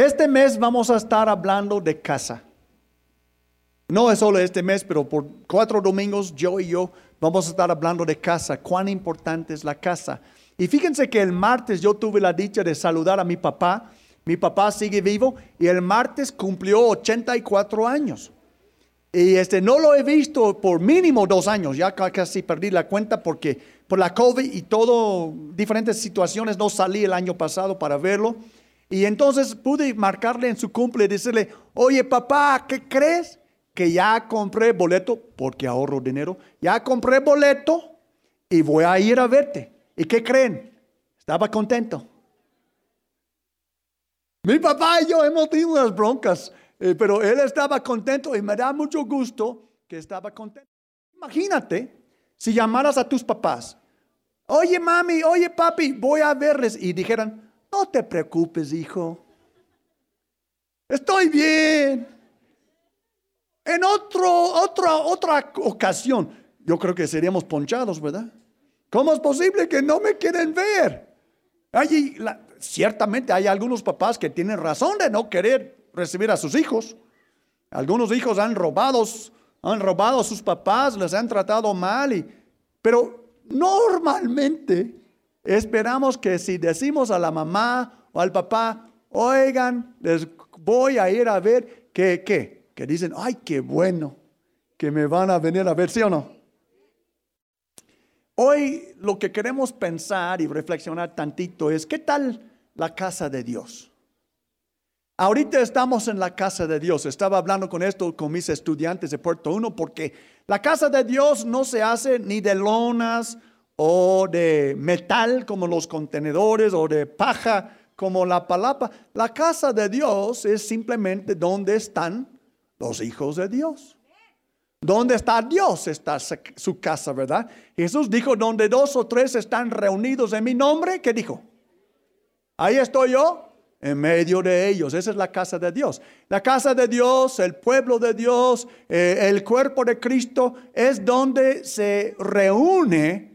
Este mes vamos a estar hablando de casa. No es solo este mes, pero por cuatro domingos yo y yo vamos a estar hablando de casa, cuán importante es la casa. Y fíjense que el martes yo tuve la dicha de saludar a mi papá. Mi papá sigue vivo y el martes cumplió 84 años. Y este, no lo he visto por mínimo dos años, ya casi perdí la cuenta porque por la COVID y todo, diferentes situaciones, no salí el año pasado para verlo. Y entonces pude marcarle en su cumple y decirle, oye papá, ¿qué crees? Que ya compré boleto, porque ahorro dinero, ya compré boleto y voy a ir a verte. ¿Y qué creen? Estaba contento. Mi papá y yo hemos tenido unas broncas eh, pero él estaba contento y me da mucho gusto que estaba contento. Imagínate si llamaras a tus papás, oye mami, oye papi, voy a verles y dijeran, no te preocupes hijo, estoy bien. En otro, otra, otra ocasión, yo creo que seríamos ponchados, ¿verdad? ¿Cómo es posible que no me quieren ver? ciertamente hay algunos papás que tienen razón de no querer recibir a sus hijos. Algunos hijos han robado, han robado a sus papás, les han tratado mal, y, pero normalmente esperamos que si decimos a la mamá o al papá, oigan, les voy a ir a ver, que, ¿qué? Que dicen, ay, qué bueno, que me van a venir a ver, ¿sí o no? Hoy lo que queremos pensar y reflexionar tantito es, ¿qué tal la casa de Dios? Ahorita estamos en la casa de Dios. Estaba hablando con esto con mis estudiantes de Puerto Uno porque la casa de Dios no se hace ni de lonas o de metal como los contenedores o de paja como la palapa. La casa de Dios es simplemente donde están los hijos de Dios. Donde está Dios está su casa, ¿verdad? Jesús dijo, donde dos o tres están reunidos en mi nombre, ¿qué dijo? Ahí estoy yo en medio de ellos. Esa es la casa de Dios. La casa de Dios, el pueblo de Dios, eh, el cuerpo de Cristo es donde se reúne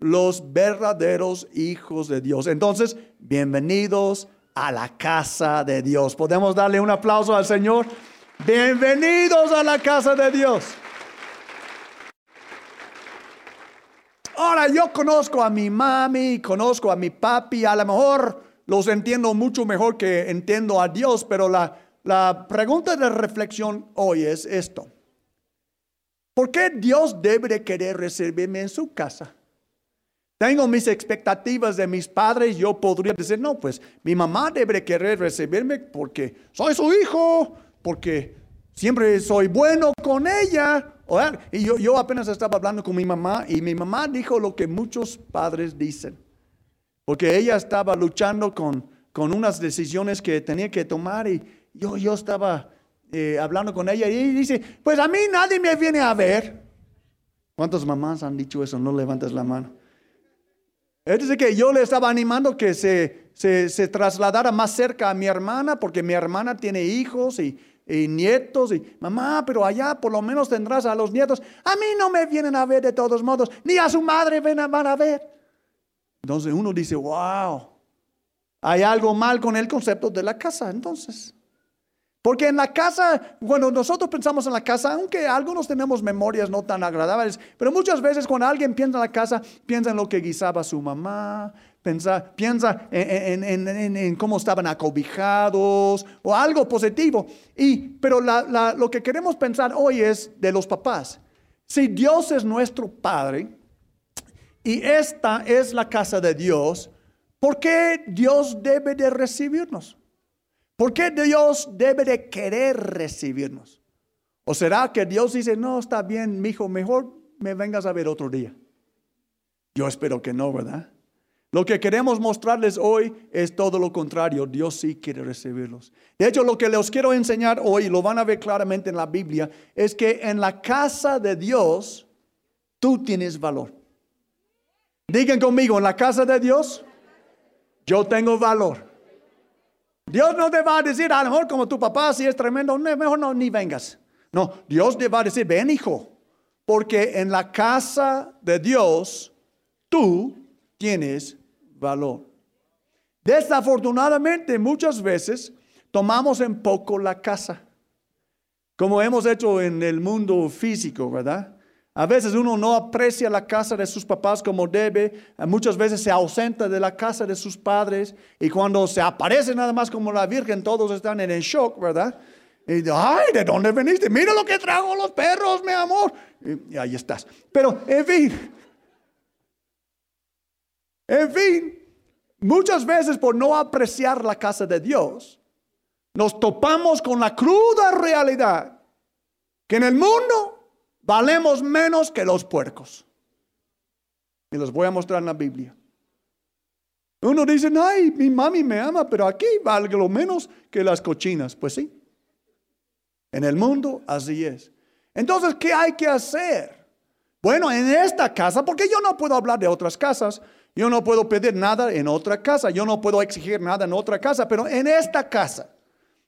los verdaderos hijos de Dios. Entonces, bienvenidos a la casa de Dios. ¿Podemos darle un aplauso al Señor? Bienvenidos a la casa de Dios. Ahora yo conozco a mi mami, conozco a mi papi, a lo mejor los entiendo mucho mejor que entiendo a Dios, pero la, la pregunta de reflexión hoy es esto. ¿Por qué Dios debe querer recibirme en su casa? Tengo mis expectativas de mis padres, yo podría decir, no, pues mi mamá debe querer recibirme porque soy su hijo, porque siempre soy bueno con ella. Y yo, yo apenas estaba hablando con mi mamá y mi mamá dijo lo que muchos padres dicen porque ella estaba luchando con, con unas decisiones que tenía que tomar y yo, yo estaba eh, hablando con ella y dice, pues a mí nadie me viene a ver. ¿Cuántas mamás han dicho eso? No levantes la mano. Es decir, que yo le estaba animando que se, se, trasladara más cerca a mi hermana, porque mi hermana tiene hijos y, nietos. Y mamá, pero allá por lo menos tendrás a los nietos. A mí no me vienen a ver de todos modos, ni a su madre van a ver. Entonces uno dice, wow, hay algo mal con el concepto de la casa entonces. Porque en la casa, cuando nosotros pensamos en la casa, aunque algunos tenemos memorias no tan agradables, pero muchas veces cuando alguien piensa en la casa, piensa en lo que guisaba su mamá, piensa, piensa en, cómo estaban acobijados o algo positivo. Y, pero lo que queremos pensar hoy es de los papás. Si Dios es nuestro Padre, y esta es la casa de Dios, ¿por qué Dios debe de recibirnos? ¿Por qué Dios debe de querer recibirnos? ¿O será que Dios dice, no, está bien, mi hijo, mejor me vengas a ver otro día? Yo espero que no, ¿verdad? Lo que queremos mostrarles hoy es todo lo contrario. Dios sí quiere recibirlos. De hecho, lo que les quiero enseñar hoy, lo van a ver claramente en la Biblia, es que en la casa de Dios tú tienes valor. Digan conmigo, en la casa de Dios, yo tengo valor. Dios no te va a decir, a lo mejor como tu papá, si es tremendo, mejor no, ni vengas. No, Dios te va a decir, ven hijo, porque en la casa de Dios tú tienes valor. Desafortunadamente muchas veces tomamos en poco la casa, como hemos hecho en el mundo físico, ¿verdad? A veces uno no aprecia la casa de sus papás como debe, muchas veces se ausenta de la casa de sus padres y cuando se aparece nada más como la Virgen, todos están en el shock, ¿verdad? Y ay, ¿de dónde veniste? Mira lo que trajo los perros, mi amor. Y ahí estás. Pero, en fin, en fin, muchas veces por no apreciar la casa de Dios, nos topamos con la cruda realidad que en el mundo valemos menos que los puercos. Y los voy a mostrar en la Biblia. Uno dice, ay, mi mami me ama, pero aquí valgo menos que las cochinas. Pues sí. En el mundo así es. Entonces, ¿qué hay que hacer? Bueno, en esta casa, porque yo no puedo hablar de otras casas, yo no puedo pedir nada en otra casa, yo no puedo exigir nada en otra casa, pero en esta casa,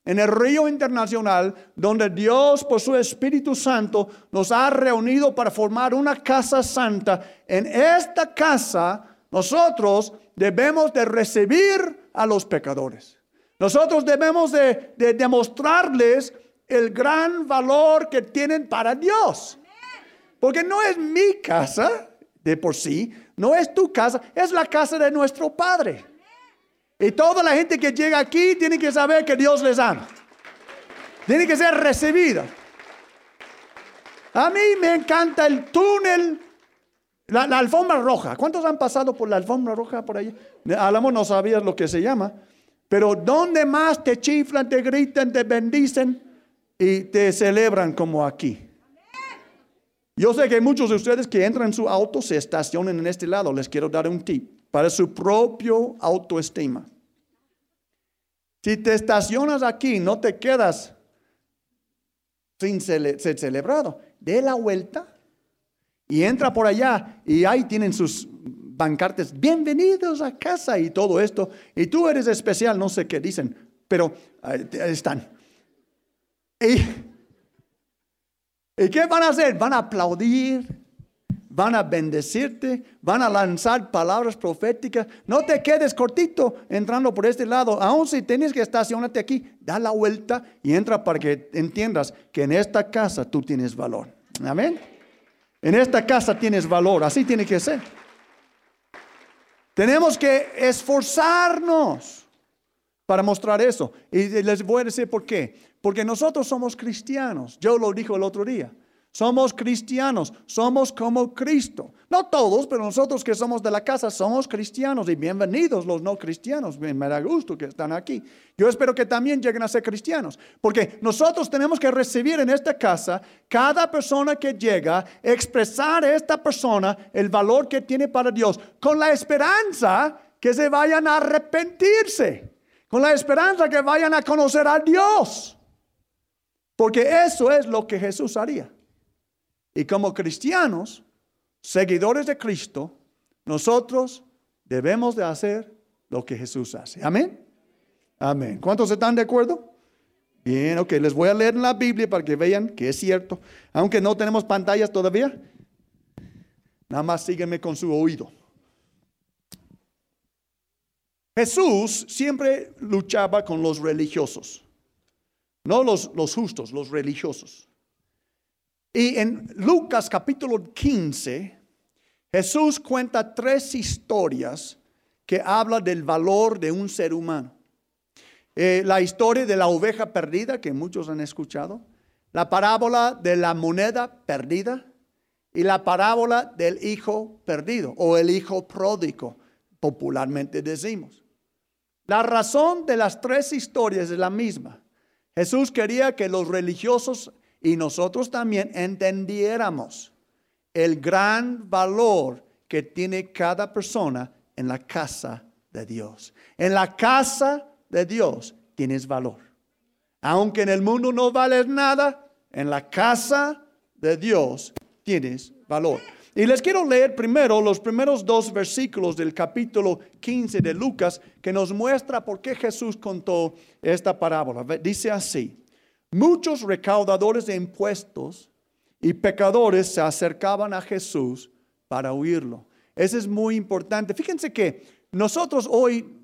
en el río internacional, donde Dios por su Espíritu Santo nos ha reunido para formar una casa santa, en esta casa nosotros debemos de recibir a los pecadores. Nosotros debemos de, de demostrarles el gran valor que tienen para Dios. Porque no es mi casa de por sí, no es tu casa, es la casa de nuestro Padre. Y toda la gente que llega aquí tiene que saber que Dios les ama. Tiene que ser recibida. A mí me encanta el túnel, la, alfombra roja. ¿Cuántos han pasado por la alfombra roja por ahí? Álamo no sabías lo que se llama. Pero ¿dónde más te chiflan, te gritan, te bendicen y te celebran como aquí? Yo sé que muchos de ustedes que entran en su auto se estacionan en este lado. Les quiero dar un tip para su propio autoestima. Si te estacionas aquí, no te quedas sin ser celebrado. De la vuelta y entra por allá y ahí tienen sus bancartes, bienvenidos a casa y todo esto. Y tú eres especial, no sé qué dicen, pero ahí están. Y, ¿Y qué van a hacer? Van a aplaudir, van a bendecirte, van a lanzar palabras proféticas. No te quedes cortito entrando por este lado. Aún si tienes que estacionarte aquí, da la vuelta y entra para que entiendas que en esta casa tú tienes valor. Amén. En esta casa tienes valor. Así tiene que ser. Tenemos que esforzarnos para mostrar eso. Y les voy a decir por qué. Porque nosotros somos cristianos. Yo lo dijo el otro día. Somos cristianos, somos como Cristo. No todos, pero nosotros que somos de la casa somos cristianos y bienvenidos los no cristianos. Me da gusto que están aquí. Yo espero que también lleguen a ser cristianos, porque nosotros tenemos que recibir en esta casa cada persona que llega, expresar a esta persona el valor que tiene para Dios, con la esperanza que se vayan a arrepentirse, con la esperanza que vayan a conocer a Dios. Porque eso es lo que Jesús haría. Y como cristianos, seguidores de Cristo, nosotros debemos de hacer lo que Jesús hace. Amén. Amén. ¿Cuántos están de acuerdo? Bien, ok, les voy a leer en la Biblia para que vean que es cierto. Aunque no tenemos pantallas todavía, nada más sígueme con su oído. Jesús siempre luchaba con los religiosos, no los, los justos, los religiosos. Y en Lucas capítulo 15, Jesús cuenta tres historias que hablan del valor de un ser humano. Eh, la historia de la oveja perdida, que muchos han escuchado, la parábola de la moneda perdida y la parábola del hijo perdido o el hijo pródigo, popularmente decimos. La razón de las tres historias es la misma. Jesús quería que los religiosos y nosotros también entendiéramos el gran valor que tiene cada persona en la casa de Dios. En la casa de Dios tienes valor. Aunque en el mundo no vales nada, en la casa de Dios tienes valor. Y les quiero leer primero los primeros dos versículos del capítulo 15 de Lucas que nos muestra por qué Jesús contó esta parábola. Dice así, Muchos recaudadores de impuestos y pecadores se acercaban a Jesús para oírlo. Eso es muy importante. Fíjense que nosotros hoy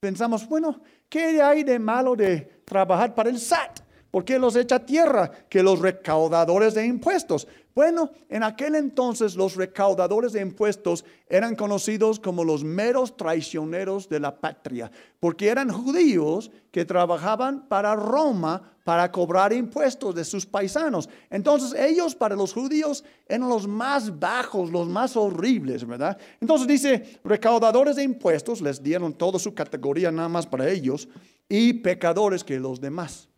pensamos, bueno, ¿qué hay de malo de, trabajar para el SAT. ¿Por qué los echa tierra? Que los recaudadores de impuestos. Bueno, en aquel entonces los recaudadores de impuestos eran conocidos como los meros traicioneros de la patria, porque eran judíos que trabajaban para Roma para cobrar impuestos de sus paisanos. Entonces ellos para los judíos eran los más bajos, los más horribles, ¿verdad? Entonces dice, recaudadores de impuestos les dieron toda su categoría nada más para ellos y pecadores que los demás.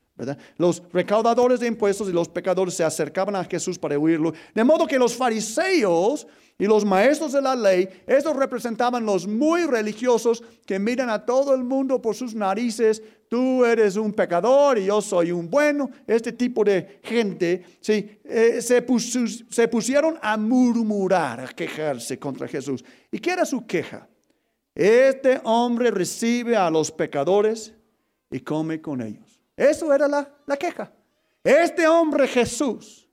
Los recaudadores de impuestos y los pecadores se acercaban a Jesús para oírlo. De modo que los fariseos y los maestros de la ley, estos representaban los muy religiosos que miran a todo el mundo por sus narices. Tú eres un pecador y yo soy un bueno. Este tipo de gente sí, eh, se, se pusieron a murmurar, a quejarse contra Jesús. ¿Y qué era su queja? Este hombre recibe a los pecadores y come con ellos. Eso era la, queja. Este hombre Jesús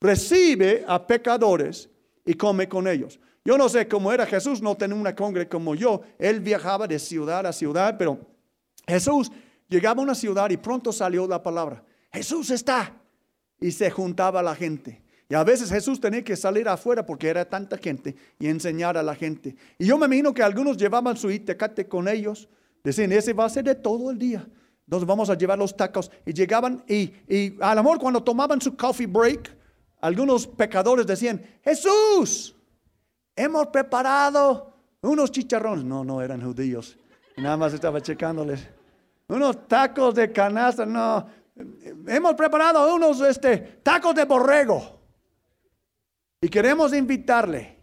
recibe a pecadores y come con ellos. Yo no sé cómo era Jesús, no tenía una congre como yo. Él viajaba de ciudad a ciudad, pero Jesús llegaba a una ciudad y pronto salió la palabra. Jesús está. Y se juntaba la gente. Y a veces Jesús tenía que salir afuera porque era tanta gente y enseñar a la gente. Y yo me imagino que algunos llevaban su itecate con ellos. Decían, ese va a ser de todo el día. Entonces vamos a llevar los tacos. Y llegaban y, y amor cuando tomaban su coffee break, algunos pecadores decían, Jesús, hemos preparado unos chicharrones. No, no eran judíos. Nada más estaba checándoles. Unos tacos de canasta, no. Hemos preparado unos este, tacos de borrego. Y queremos invitarle.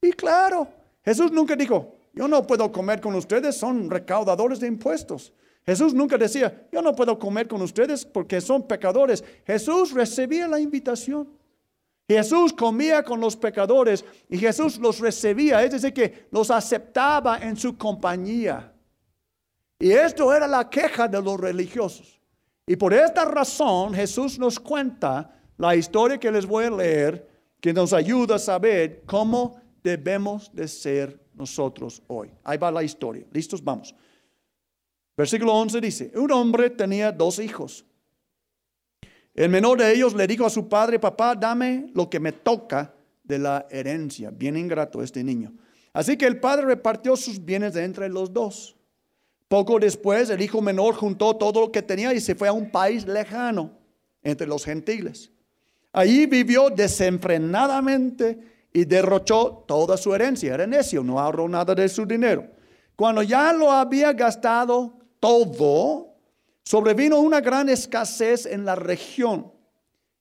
Y claro, Jesús nunca dijo, yo no puedo comer con ustedes, son recaudadores de impuestos. Jesús nunca decía, yo no puedo comer con ustedes porque son pecadores. Jesús recibía la invitación. Jesús comía con los pecadores y Jesús los recibía, es decir, que los aceptaba en su compañía. Y esto era la queja de los religiosos. Y por esta razón Jesús nos cuenta la historia que les voy a leer, que nos ayuda a saber cómo debemos de ser nosotros hoy. Ahí va la historia. ¿Listos? Vamos. Versículo 11 dice, un hombre tenía dos hijos. El menor de ellos le dijo a su padre, papá, dame lo que me toca de la herencia. Bien ingrato este niño. Así que el padre repartió sus bienes entre los dos. Poco después, el hijo menor juntó todo lo que tenía y se fue a un país lejano, entre los gentiles. Allí vivió desenfrenadamente y derrochó toda su herencia. Era necio, no ahorró nada de su dinero. Cuando ya lo había gastado todo, sobrevino una gran escasez en la región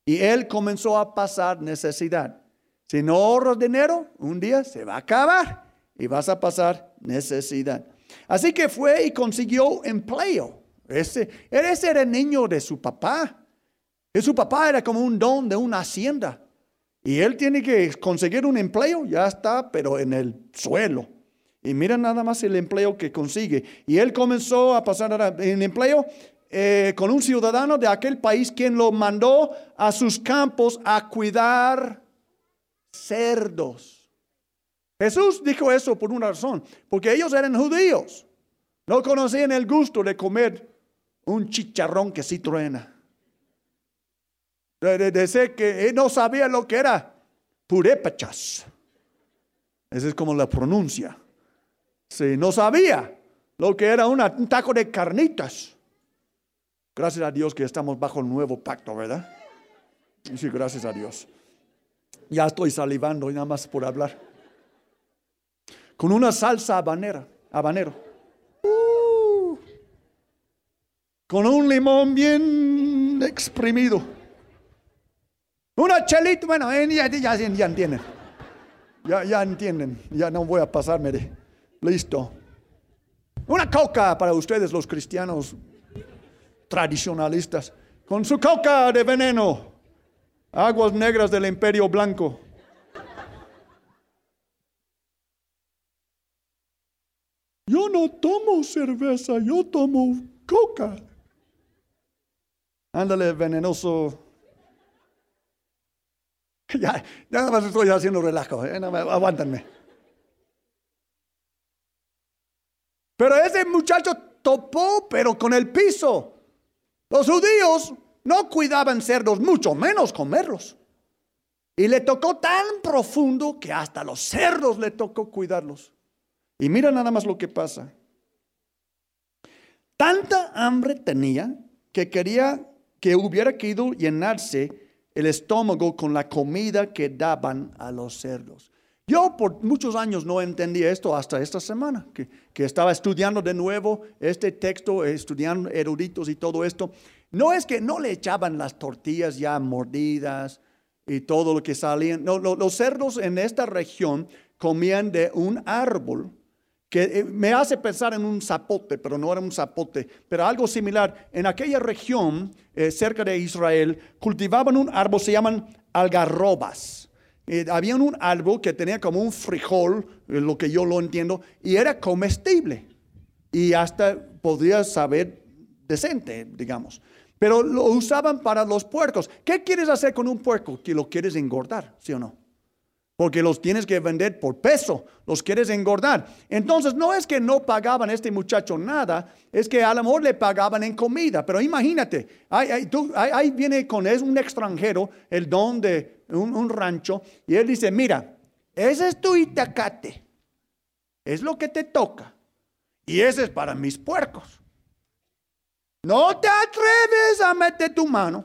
y él comenzó a pasar necesidad. Si no ahorras dinero, un día se va a acabar y vas a pasar necesidad. Así que fue y consiguió empleo. Ese, ese era el niño de su papá. Y su papá era como un don de una hacienda. Y él tiene que conseguir un empleo, ya está, pero en el suelo. Y mira nada más el empleo que consigue. Y él comenzó a pasar en empleo eh, con un ciudadano de aquel país quien lo mandó a sus campos a cuidar cerdos. Jesús dijo eso por una razón, porque ellos eran judíos. No conocían el gusto de comer un chicharrón que sí truena. De, de, que no sabía lo que era purépachas. Esa es como la pronuncia. Sí, no sabía lo que era un taco de carnitas. Gracias a Dios que estamos bajo el nuevo pacto, ¿verdad? Sí, gracias a Dios. Ya estoy salivando nada más por hablar. Con una salsa habanera, habanero. Uh. con un limón bien exprimido. Una chelita, bueno, ya, ya, ya entienden. Ya, ya entienden. Ya no voy a pasarme de... Listo. Una coca para ustedes los cristianos tradicionalistas. Con su coca de veneno. Aguas negras del imperio blanco. Yo no tomo cerveza, yo tomo coca. Ándale, venenoso. Ya, nada más estoy haciendo relajo, ¿eh? Pero ese muchacho topó, pero con el piso. Los judíos no cuidaban cerdos, mucho menos comerlos. Y le tocó tan profundo que hasta los cerdos le tocó cuidarlos. Y mira nada más lo que pasa. Tanta hambre tenía que quería que hubiera querido llenarse el estómago con la comida que daban a los cerdos. Yo por muchos años no entendí esto hasta esta semana, que, que, estaba estudiando de nuevo este texto, estudiando eruditos y todo esto. No es que no le echaban las tortillas ya mordidas y todo lo que salían. No, los cerdos en esta región comían de un árbol que eh, me hace pensar en un zapote, pero no era un zapote, pero algo similar. En aquella región, eh, cerca de Israel, cultivaban un árbol, se llaman algarrobas. Eh, había un árbol que tenía como un frijol, lo que yo lo entiendo, y era comestible. Y hasta podía saber decente, digamos. Pero lo usaban para los puercos. ¿Qué quieres hacer con un puerco? Que lo quieres engordar, ¿sí o no? porque los tienes que vender por peso, los quieres engordar. Entonces no es que no pagaban a este muchacho nada, es que a lo mejor le pagaban en comida, pero imagínate, ahí, viene con es un extranjero, el don de un, rancho, y él dice, mira, ese es tu itacate, es lo que te toca, y ese es para mis puercos. No te atreves a meter tu mano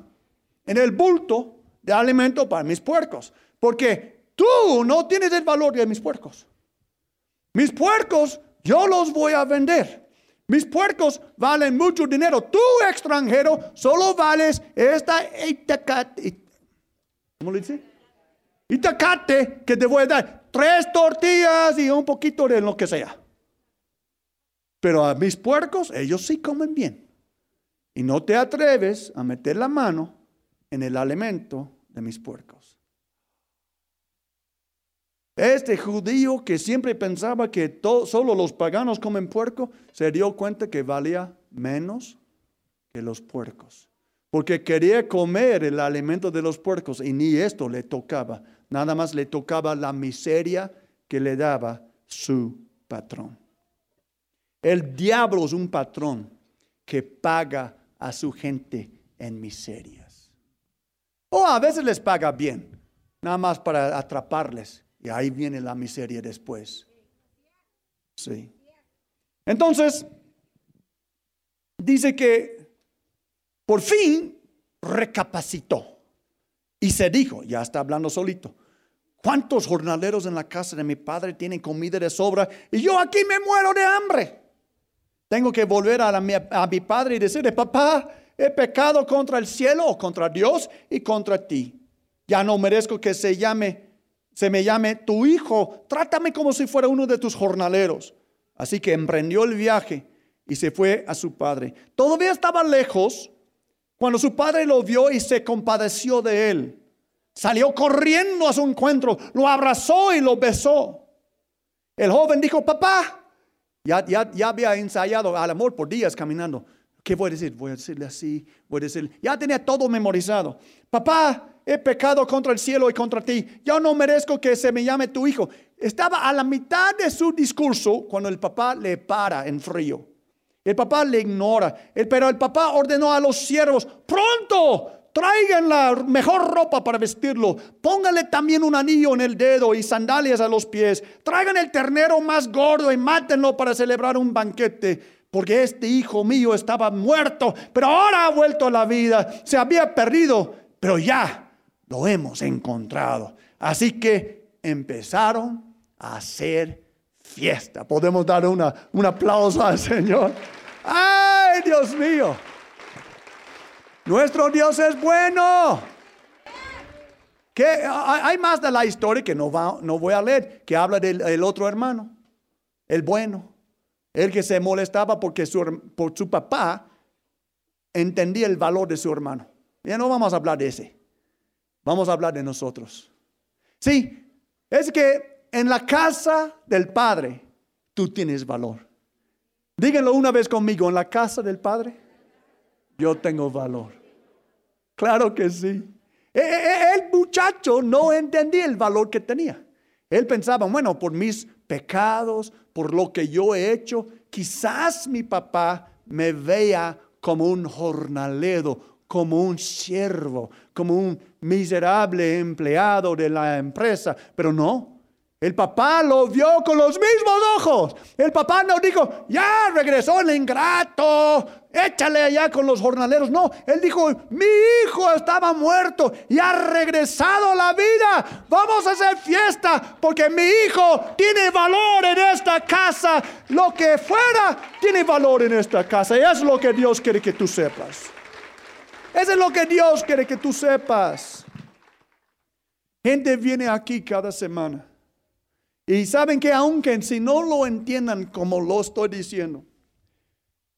en el bulto de alimento para mis puercos, porque Tú no tienes el valor de mis puercos. Mis puercos yo los voy a vender. Mis puercos valen mucho dinero. Tú extranjero solo vales esta itacate. ¿Cómo le dice? Itacate que te voy a dar. Tres tortillas y un poquito de lo que sea. Pero a mis puercos, ellos sí comen bien. Y no te atreves a meter la mano en el alimento de mis puercos. Este judío que siempre pensaba que solo los paganos comen puerco, se dio cuenta que valía menos que los puercos. Porque quería comer el alimento de los puercos y ni esto le tocaba. Nada más le tocaba la miseria que le daba su patrón. El diablo es un patrón que paga a su gente en miserias. O a veces les paga bien, nada más para atraparles y ahí viene la miseria después. Sí. Entonces, dice que por fin recapacitó y se dijo, ya está hablando solito, ¿cuántos jornaleros en la casa de mi padre tienen comida de sobra y yo aquí me muero de hambre? Tengo que volver a, mi padre y decirle, papá, he pecado contra el cielo contra Dios y contra ti. Ya no merezco que se llame se me llame tu hijo, trátame como si fuera uno de tus jornaleros. Así que emprendió el viaje y se fue a su padre. Todavía estaba lejos cuando su padre lo vio y se compadeció de él. Salió corriendo a su encuentro, lo abrazó y lo besó. El joven dijo, papá, ya, ya, ya había ensayado al amor por días caminando. ¿Qué voy a decir? Voy a decirle así, voy a decirle, ya tenía todo memorizado. Papá, he pecado contra el cielo y contra ti, yo no merezco que se me llame tu hijo. Estaba a la mitad de su discurso cuando el papá le para en frío. El papá le ignora, pero el papá ordenó a los siervos, pronto, traigan la mejor ropa para vestirlo, pónganle también un anillo en el dedo y sandalias a los pies, traigan el ternero más gordo y mátenlo para celebrar un banquete porque este hijo mío estaba muerto, pero ahora ha vuelto a la vida, se había perdido, pero ya lo hemos encontrado. Así que empezaron a hacer fiesta. Podemos dar una, un aplauso al Señor. ¡Ay, Dios mío! Nuestro Dios es bueno. Que hay más de la historia que no, va, no voy a leer, que habla del otro hermano, el bueno, el que se molestaba porque su, por su papá entendía el valor de su hermano. Ya no vamos a hablar de ese. Vamos a hablar de nosotros. Sí, es que en la casa del Padre tú tienes valor. Díganlo una vez conmigo, en la casa del Padre yo tengo valor. Claro que sí. E, e, e, el muchacho no entendía el valor que tenía. Él pensaba, bueno, por mis pecados, por lo que yo he hecho, quizás mi papá me vea como un jornalero, como un siervo, como un miserable empleado de la empresa. Pero no, el papá lo vio con los mismos ojos. El papá no dijo, ya regresó el ingrato, échale allá con los jornaleros. No, él dijo, mi hijo estaba muerto y ha regresado a la vida. Vamos a hacer fiesta porque mi hijo tiene valor en esta casa. Lo que fuera tiene valor en esta casa. Es lo que Dios quiere que tú sepas. Eso es lo que Dios quiere que tú sepas. Gente viene aquí cada semana y saben que aunque si no lo entiendan como lo estoy diciendo,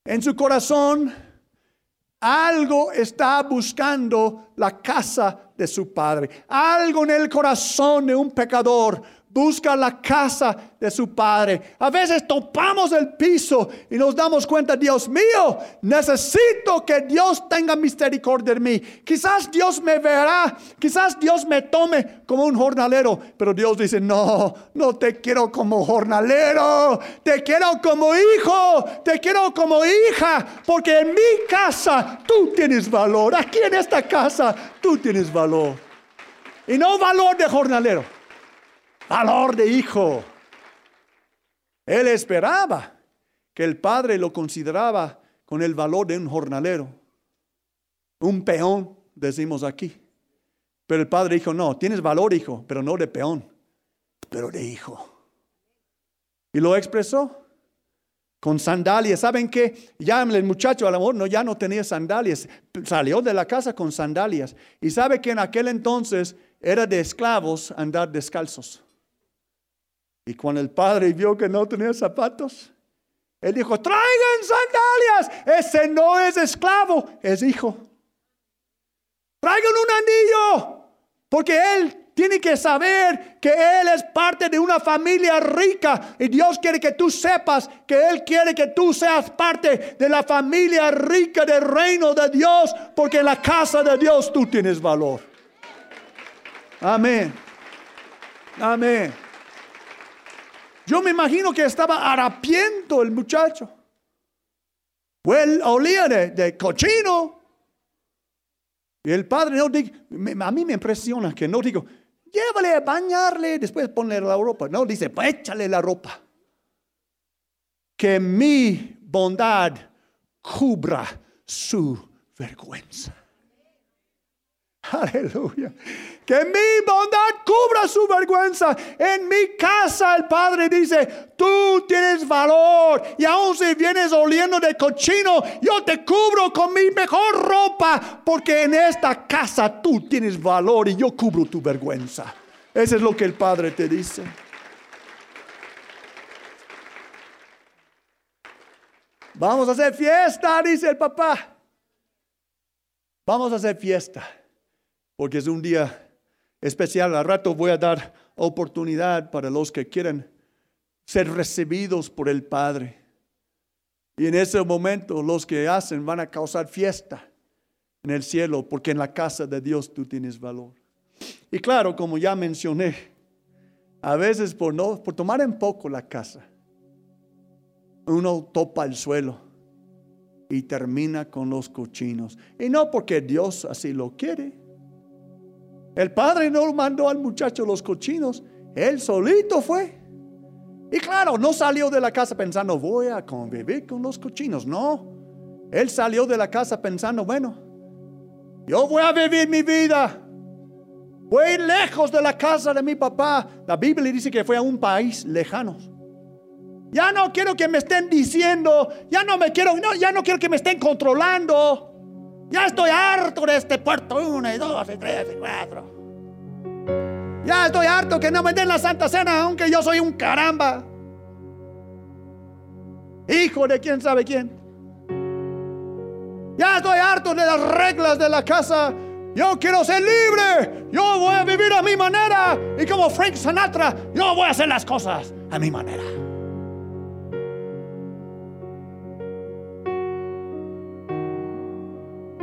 en su corazón algo está buscando la casa de su padre. Algo en el corazón de un pecador busca la casa de su Padre. A veces topamos el piso y nos damos cuenta, Dios mío, necesito que Dios tenga misericordia de mí. Quizás Dios me verá, quizás Dios me tome como un jornalero, pero Dios dice, no, no te quiero como jornalero, te quiero como hijo, te quiero como hija, porque en mi casa tú tienes valor, aquí en esta casa tú tienes valor. Y no valor de jornalero valor de hijo. Él esperaba que el padre lo consideraba con el valor de un jornalero, un peón, decimos aquí. Pero el padre dijo, no, tienes valor, hijo, pero no de peón, pero de hijo. Y lo expresó con sandalias. ¿Saben qué? Ya el muchacho al amor no, ya no tenía sandalias. Salió de la casa con sandalias. Y sabe que en aquel entonces era de esclavos andar descalzos. Y cuando el padre vio que no tenía zapatos, él dijo, traigan sandalias. Ese no es esclavo, es hijo. Traigan un anillo, porque él tiene que saber que él es parte de una familia rica y Dios quiere que tú sepas que él quiere que tú seas parte de la familia rica del reino de Dios, porque en la casa de Dios tú tienes valor. Amén. Amén. Yo me imagino que estaba harapiento el muchacho. Pues olía de, cochino. Y el padre no dijo, a mí me impresiona que no digo, llévale a bañarle, después ponle la ropa. No, dice, pues échale la ropa. Que mi bondad cubra su vergüenza. Aleluya. Que mi bondad cubra su vergüenza. En mi casa el Padre dice, tú tienes valor. Y aun si vienes oliendo de cochino, yo te cubro con mi mejor ropa. Porque en esta casa tú tienes valor y yo cubro tu vergüenza. Eso es lo que el Padre te dice. Vamos a hacer fiesta, dice el papá. Vamos a hacer fiesta porque es un día especial. Al rato voy a dar oportunidad para los que quieren ser recibidos por el Padre. Y en ese momento los que hacen van a causar fiesta en el cielo, porque en la casa de Dios tú tienes valor. Y claro, como ya mencioné, a veces por, por tomar en poco la casa, uno topa el suelo y termina con los cochinos. Y no porque Dios así lo quiere, el padre no mandó al muchacho los cochinos, él solito fue. Y claro, no salió de la casa pensando, voy a convivir con los cochinos. No, él salió de la casa pensando, bueno, yo voy a vivir mi vida. Voy lejos de la casa de mi papá. La Biblia dice que fue a un país lejano. Ya no quiero que me estén diciendo, ya no me quiero, no, ya no quiero que me estén controlando. Ya estoy harto de este puerto. Uno y dos y tres y cuatro. Ya estoy harto que no me den la Santa Cena, aunque yo soy un caramba. Hijo de quién sabe quién. Ya estoy harto de las reglas de la casa. Yo quiero ser libre. Yo voy a vivir a mi manera. Y como Frank Sinatra, yo voy a hacer las cosas a mi manera.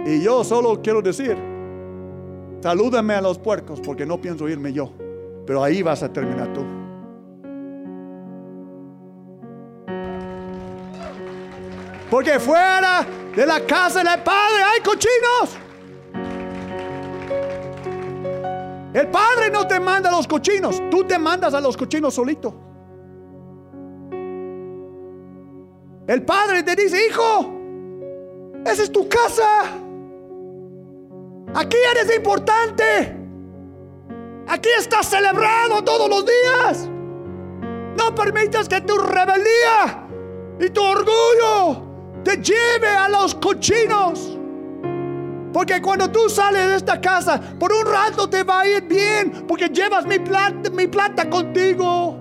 Y yo solo quiero decir, salúdame a los puercos porque no pienso irme yo. Pero ahí vas a terminar tú. Porque fuera de la casa del Padre hay cochinos. El Padre no te manda a los cochinos, tú te mandas a los cochinos solito. El Padre te dice, hijo, esa es tu casa. Aquí eres importante. Aquí estás celebrado todos los días. No permitas que tu rebeldía y tu orgullo te lleve a los cochinos. Porque cuando tú sales de esta casa, por un rato te va a ir bien, porque llevas mi plata, mi plata contigo.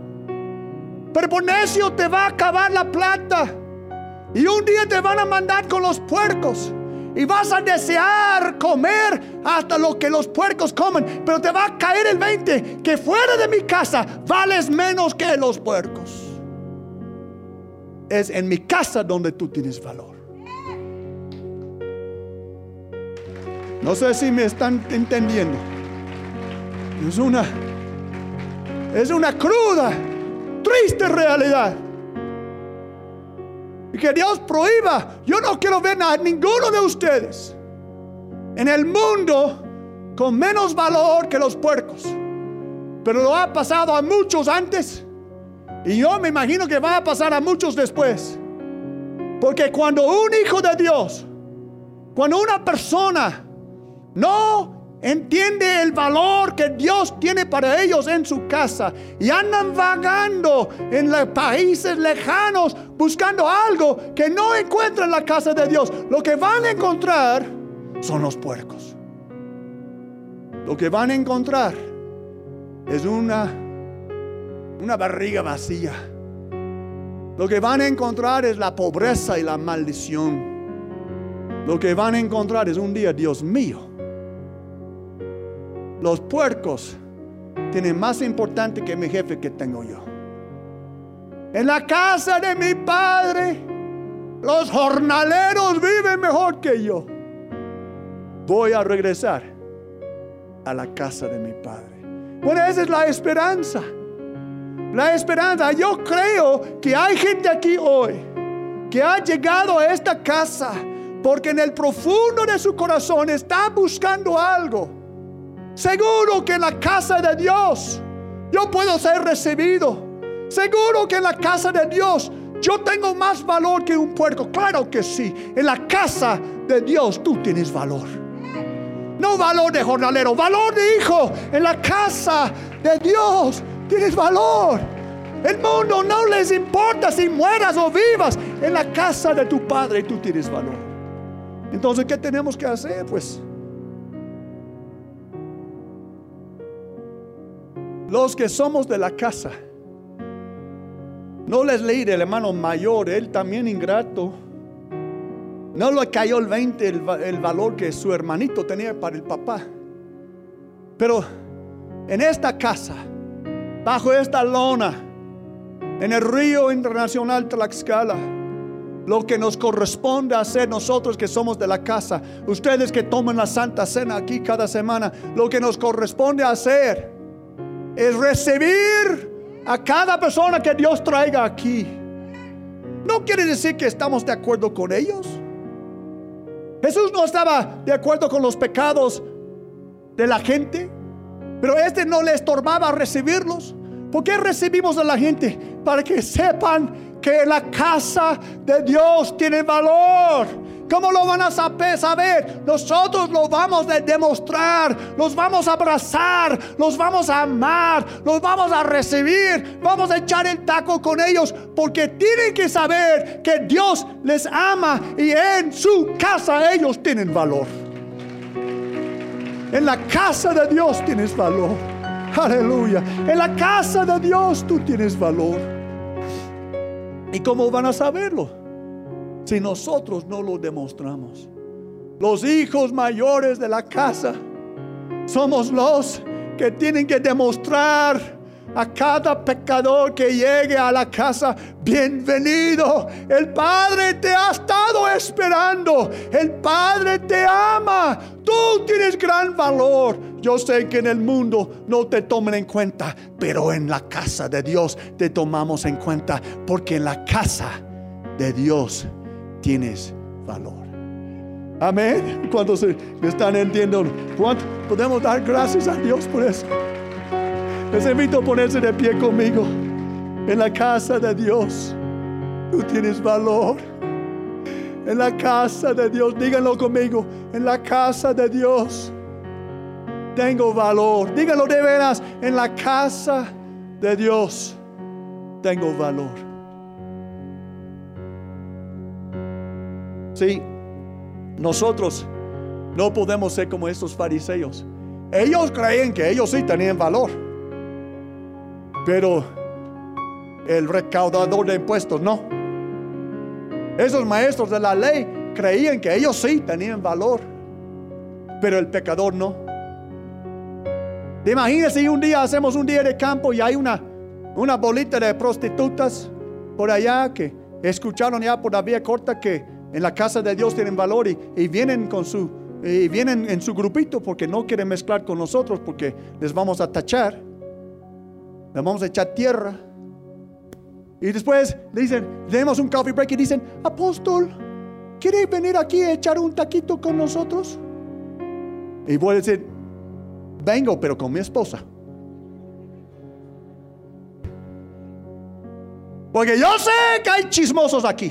Pero por necio te va a acabar la plata. Y un día te van a mandar con los puercos. Y vas a desear comer hasta lo que los puercos comen. Pero te va a caer el 20 que fuera de mi casa vales menos que los puercos. Es en mi casa donde tú tienes valor. No sé si me están entendiendo. Es una es una cruda, triste realidad. Que Dios prohíba. Yo no quiero ver a ninguno de ustedes en el mundo con menos valor que los puercos. Pero lo ha pasado a muchos antes. Y yo me imagino que va a pasar a muchos después. Porque cuando un hijo de Dios, cuando una persona no entiende el valor que Dios tiene para ellos en su casa y andan vagando en los países lejanos buscando algo que no encuentran en la casa de Dios. Lo que van a encontrar son los puercos. Lo que van a encontrar es una una barriga vacía. Lo que van a encontrar es la pobreza y la maldición. Lo que van a encontrar es un día, Dios mío, los puercos tienen más importante que mi jefe que tengo yo. En la casa de mi padre, los jornaleros viven mejor que yo. Voy a regresar a la casa de mi padre. Bueno, esa es la esperanza. La esperanza. Yo creo que hay gente aquí hoy que ha llegado a esta casa porque en el profundo de su corazón está buscando algo Seguro que en la casa de Dios yo puedo ser recibido. Seguro que en la casa de Dios yo tengo más valor que un puerco. Claro que sí. En la casa de Dios tú tienes valor. No valor de jornalero, valor de hijo. En la casa de Dios tienes valor. El mundo no les importa si mueras o vivas. En la casa de tu padre tú tienes valor. Entonces, ¿qué tenemos que hacer? Pues Los que somos de la casa. No les leí del hermano mayor, él también ingrato. No le cayó el 20 el, el, valor que su hermanito tenía para el papá. Pero en esta casa, bajo esta lona, en el río internacional Tlaxcala, lo que nos corresponde hacer nosotros que somos de la casa, ustedes que toman la Santa Cena aquí cada semana, lo que nos corresponde hacer es recibir a cada persona que Dios traiga aquí. No quiere decir que estamos de acuerdo con ellos. Jesús no estaba de acuerdo con los pecados de la gente, pero este no le estorbaba recibirlos. ¿Por qué recibimos a la gente? Para que sepan que la casa de Dios tiene valor ¿Cómo lo van a saber? Nosotros lo vamos a demostrar, los vamos a abrazar, los vamos a amar, los vamos a recibir, vamos a echar el taco con ellos porque tienen que saber que Dios les ama y en su casa ellos tienen valor. En la casa de Dios tienes valor. Aleluya. En la casa de Dios tú tienes valor. ¿Y cómo van a saberlo? Si nosotros no lo demostramos. Los hijos mayores de la casa somos los que tienen que demostrar a cada pecador que llegue a la casa, bienvenido. El Padre te ha estado esperando. El Padre te ama. Tú tienes gran valor. Yo sé que en el mundo no te toman en cuenta, pero en la casa de Dios te tomamos en cuenta, porque en la casa de Dios tienes valor. Amén. Cuando se están entendiendo, ¿cuánto podemos dar gracias a Dios por eso? Les invito a ponerse de pie conmigo. En la casa de Dios, tú tienes valor. En la casa de Dios, díganlo conmigo. En la casa de Dios, tengo valor. Díganlo de veras. En la casa de Dios, tengo valor. Sí, nosotros no podemos ser como estos fariseos. Ellos creen que ellos sí tenían valor. Pero el recaudador de impuestos no. Esos maestros de la ley creían que ellos sí tenían valor. Pero el pecador no. Imagínense un día hacemos un día de campo y hay una, una bolita de prostitutas por allá que escucharon ya por la vía corta que en la casa de Dios tienen valor y, vienen con su y vienen en su grupito porque no quieren mezclar con nosotros porque les vamos a tachar, les vamos a echar tierra. Y después dicen, tenemos un coffee break y dicen, apóstol, ¿quiere venir aquí a echar un taquito con nosotros? Y voy a decir, vengo, pero con mi esposa. Porque yo sé que hay chismosos aquí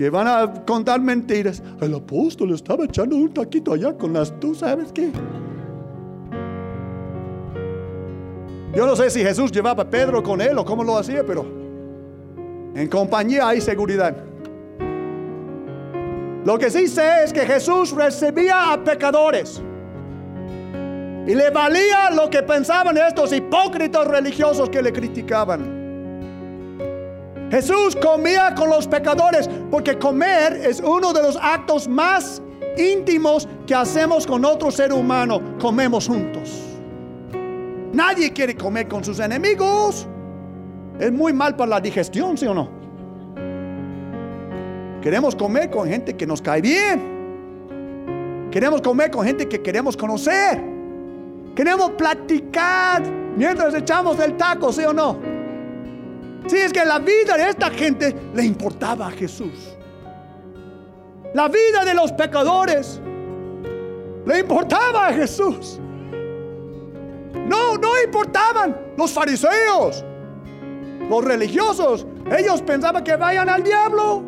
que van a contar mentiras. El apóstol estaba echando un taquito allá con las, tú sabes qué. Yo no sé si Jesús llevaba a Pedro con él o cómo lo hacía, pero en compañía hay seguridad. Lo que sí sé es que Jesús recibía a pecadores. Y le valía lo que pensaban estos hipócritas religiosos que le criticaban. Jesús comía con los pecadores porque comer es uno de los actos más íntimos que hacemos con otro ser humano. Comemos juntos. Nadie quiere comer con sus enemigos. Es muy mal para la digestión, ¿sí o no? Queremos comer con gente que nos cae bien. Queremos comer con gente que queremos conocer. Queremos platicar mientras echamos el taco, ¿sí o no? Si es que la vida de esta gente le importaba a Jesús. La vida de los pecadores le importaba a Jesús. No, no importaban los fariseos, los religiosos. Ellos pensaban que vayan al diablo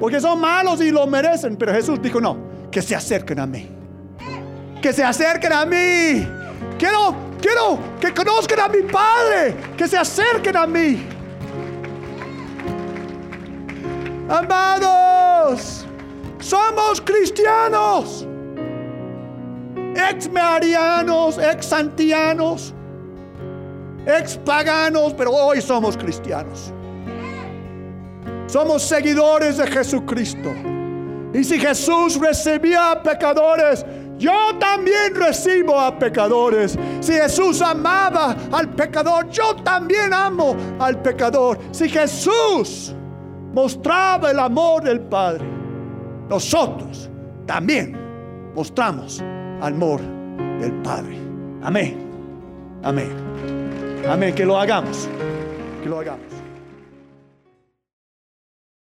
porque son malos y lo merecen. Pero Jesús dijo, no, que se acerquen a mí. Que se acerquen a mí. Quiero, quiero que conozcan a mi Padre. Que se acerquen a mí. Amados, somos cristianos, ex marianos, ex santianos, ex paganos, pero hoy somos cristianos. Somos seguidores de Jesucristo. Y si Jesús recibía a pecadores, yo también recibo a pecadores. Si Jesús amaba al pecador, yo también amo al pecador. Si Jesús mostraba el amor del Padre, nosotros también mostramos amor del Padre. Amén. Amén. Amén. Que lo hagamos. Que lo hagamos.